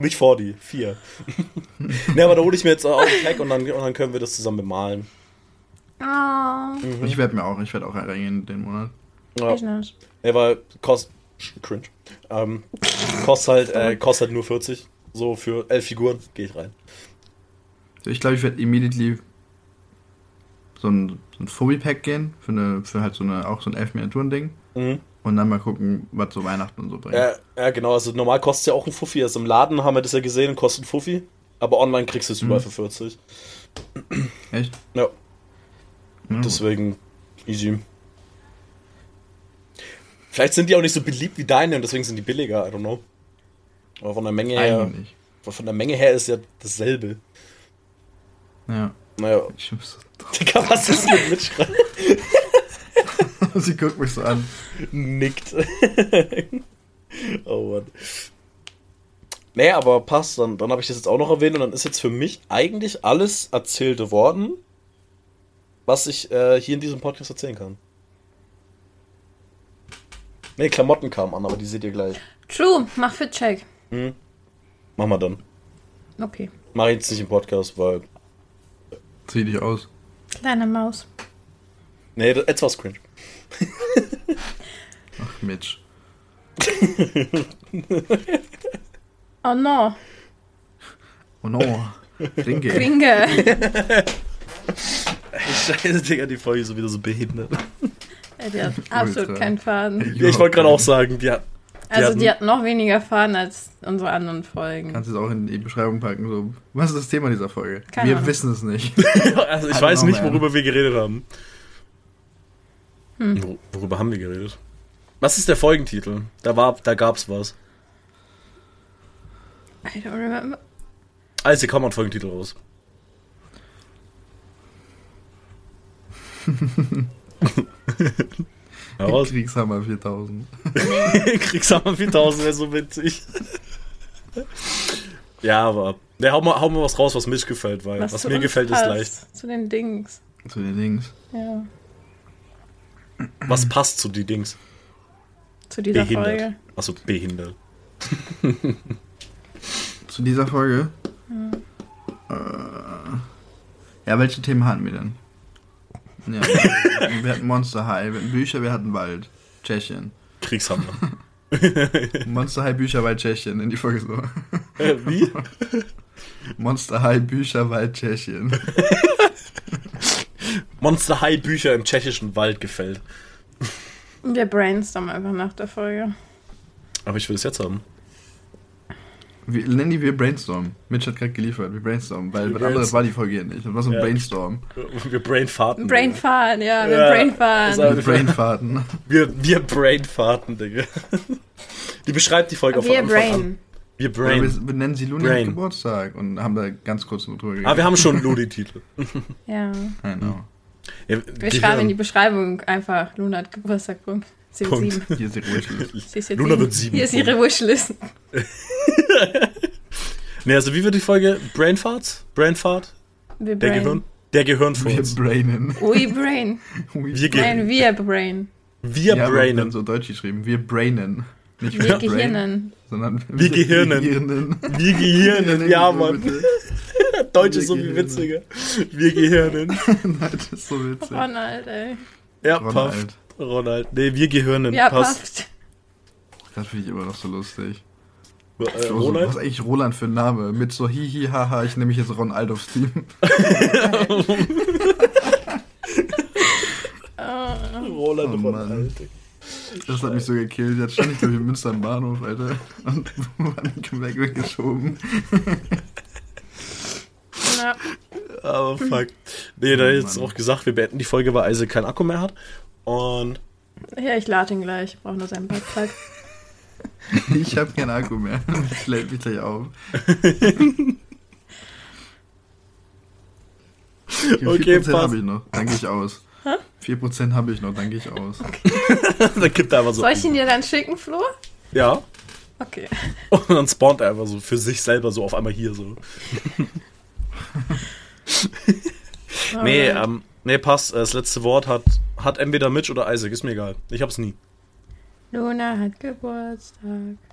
Nicht 40, 4. ne, aber da hole ich mir jetzt auch ein Pack und dann, und dann können wir das zusammen bemalen. Oh, Ich werde mir auch, ich werde auch reingehen den Monat. Ja, ich nicht. ja weil kostet. Cringe. Ähm, kostet halt, äh, kostet halt nur 40. So für elf Figuren gehe ich rein. Ich glaube, ich werde immediately so ein, so ein Phobie-Pack gehen, für, eine, für halt so eine, auch so ein Elf-Miniaturen-Ding. Mhm. Und dann mal gucken, was so Weihnachten und so bringt. Ja, ja, genau. Also normal kostet es ja auch ein Fuffi. Also im Laden haben wir das ja gesehen, kostet ein Fuffi. Aber online kriegst du es überall Mhm. für 40. Echt? Ja, Ja, deswegen easy. Vielleicht sind die auch nicht so beliebt wie deine und deswegen sind die billiger, I don't know. Aber von der Menge her, Eigentlich. von der Menge her ist ja dasselbe. Ja. Naja, Ich muss so Digga, was ist mit Mitschreiben? Sie guckt mich so an. Nickt. Oh Mann. Nee, aber passt, dann, dann habe ich das jetzt auch noch erwähnt und dann ist jetzt für mich eigentlich alles erzählte worden, was ich äh, hier in diesem Podcast erzählen kann. Nee, Klamotten kamen an, aber die seht ihr gleich. True, mach für Check. Hm. Machen wir dann. Okay. Mach ich jetzt nicht im Podcast, weil. Zieh dich aus. Kleine Maus. Nee, das- etwas cringe. Ach, Mitch. Oh no. Oh no. Ringe. Kringe. Scheiße, Digga, die Folge ist so wieder so behindert. Ja, die hat absolut Ultra. keinen Faden. Ja, ich wollte gerade auch sagen, die hat. Also hatten- die hat noch weniger Faden als unsere anderen Folgen. Kannst du es auch in die Beschreibung packen. So. Was ist das Thema dieser Folge? Keine Wir Ahnung. wissen es nicht. Also ich weiß nicht, man. worüber wir geredet haben. Hm. Wor- Worüber haben wir geredet? Was ist der Folgentitel? Da war, da gab's was. I don't remember. Also hier kommt ein Folgentitel raus. Heraus. Kriegshammer 4000. Kriegshammer 4000 wäre so witzig. ja, aber. Ne, hau mal, hau mal was raus, was mir gefällt, weil was, zu mir gefällt, passt, ist leicht. Zu den Dings. Zu den Dings. Ja. Was passt zu die Dings? Zu dieser Behindert. Folge. Achso, behindert. Zu dieser Folge. Äh, ja, welche Themen hatten wir denn? Ja, wir hatten Monster High, wir hatten Bücher, wir hatten Wald. Tschechien. Kriegshammer. Monster High, Bücher, Wald, Tschechien. In die Folge so. Äh, Wie? Monster High, Bücher, Wald, Tschechien. Monster High Bücher im tschechischen Wald gefällt. Wir brainstormen einfach nach der Folge. Aber ich will es jetzt haben. Wir, nennen die wir Brainstorm. Mitch hat gerade geliefert, wir Brainstorm, weil was anderes war die Folge hier nicht. Das war so ein Ja. Brainstorm. Wir brainfarten. Brainfahren, ja, wir Ja, Brainfahren. das Wir Brainfahrten. Wir, wir brainfarten, Digga. Die beschreibt die Folge Wir von Anfang an. Brain. Wir brain. wir, wir nennen sie Luni. Geburtstag und haben da ganz kurz nur drüber geredet. Ah, wir haben schon Ludi-Titel. Ja. I know. Ja, Wir schreiben in die Beschreibung einfach Luna hat Geburtstag. Punkt. Wird Punkt. sieben. Hier ist ihre Wishlist. Luna sieben. wird sieben. Hier ist ihre Wishlist. Ne, also wie wird die Folge? Brainfarts? Brainfart? Wir Der Brain. Gehirn? Der Wir Gehirnfurz. brainen. We Brain. Wir Ge- Nein, wir Brain. Wir ja, brainen. dann so deutsch geschrieben. Wir brainen. Nicht Wir brain, Gehirnen. sondern Wir Gehirnen. Gehirnen. Wir Gehirnen, ja, Mann. Deutsch Wir ist so viel witziger. Wir Gehirnen. Nein, das ist so witzig. Ronald, ey. Ja, Ronald. Ronald. Ne, wir Gehirnen. Ja, Passt. passt. Das finde ich immer noch so lustig. Äh, So, was ist eigentlich Roland für ein Name? Mit so hihi haha, ich nehme mich jetzt Ronald aufs Team. Roland Oh, Ronald. Mann. Das hat mich so gekillt. Jetzt stand ich, glaube ich, in Münster am Bahnhof, Alter. Und wurde weg, weggeschoben. Ja. Aber fuck. Nee, da Oh, ist jetzt auch gesagt, wir beenden die Folge, weil Isaac keinen Akku mehr hat. Und ja, ich lade ihn gleich. Ich brauche nur seinen Beitrag. Ich habe keinen Akku mehr. Ich lädt mich gleich auf. Okay, 4% passt. habe ich noch, dann gehe ich aus. 4% habe ich noch, dann gehe ich aus. dann gibt er einfach so. Soll ich ihn dir dann schicken, Flo? Ja. Okay. Und dann spawnt er einfach so für sich selber so auf einmal hier so. Nee, ähm, nee, passt. Das letzte Wort hat, hat entweder Mitch oder Isaac, ist mir egal. Ich hab's nie. Luna hat Geburtstag.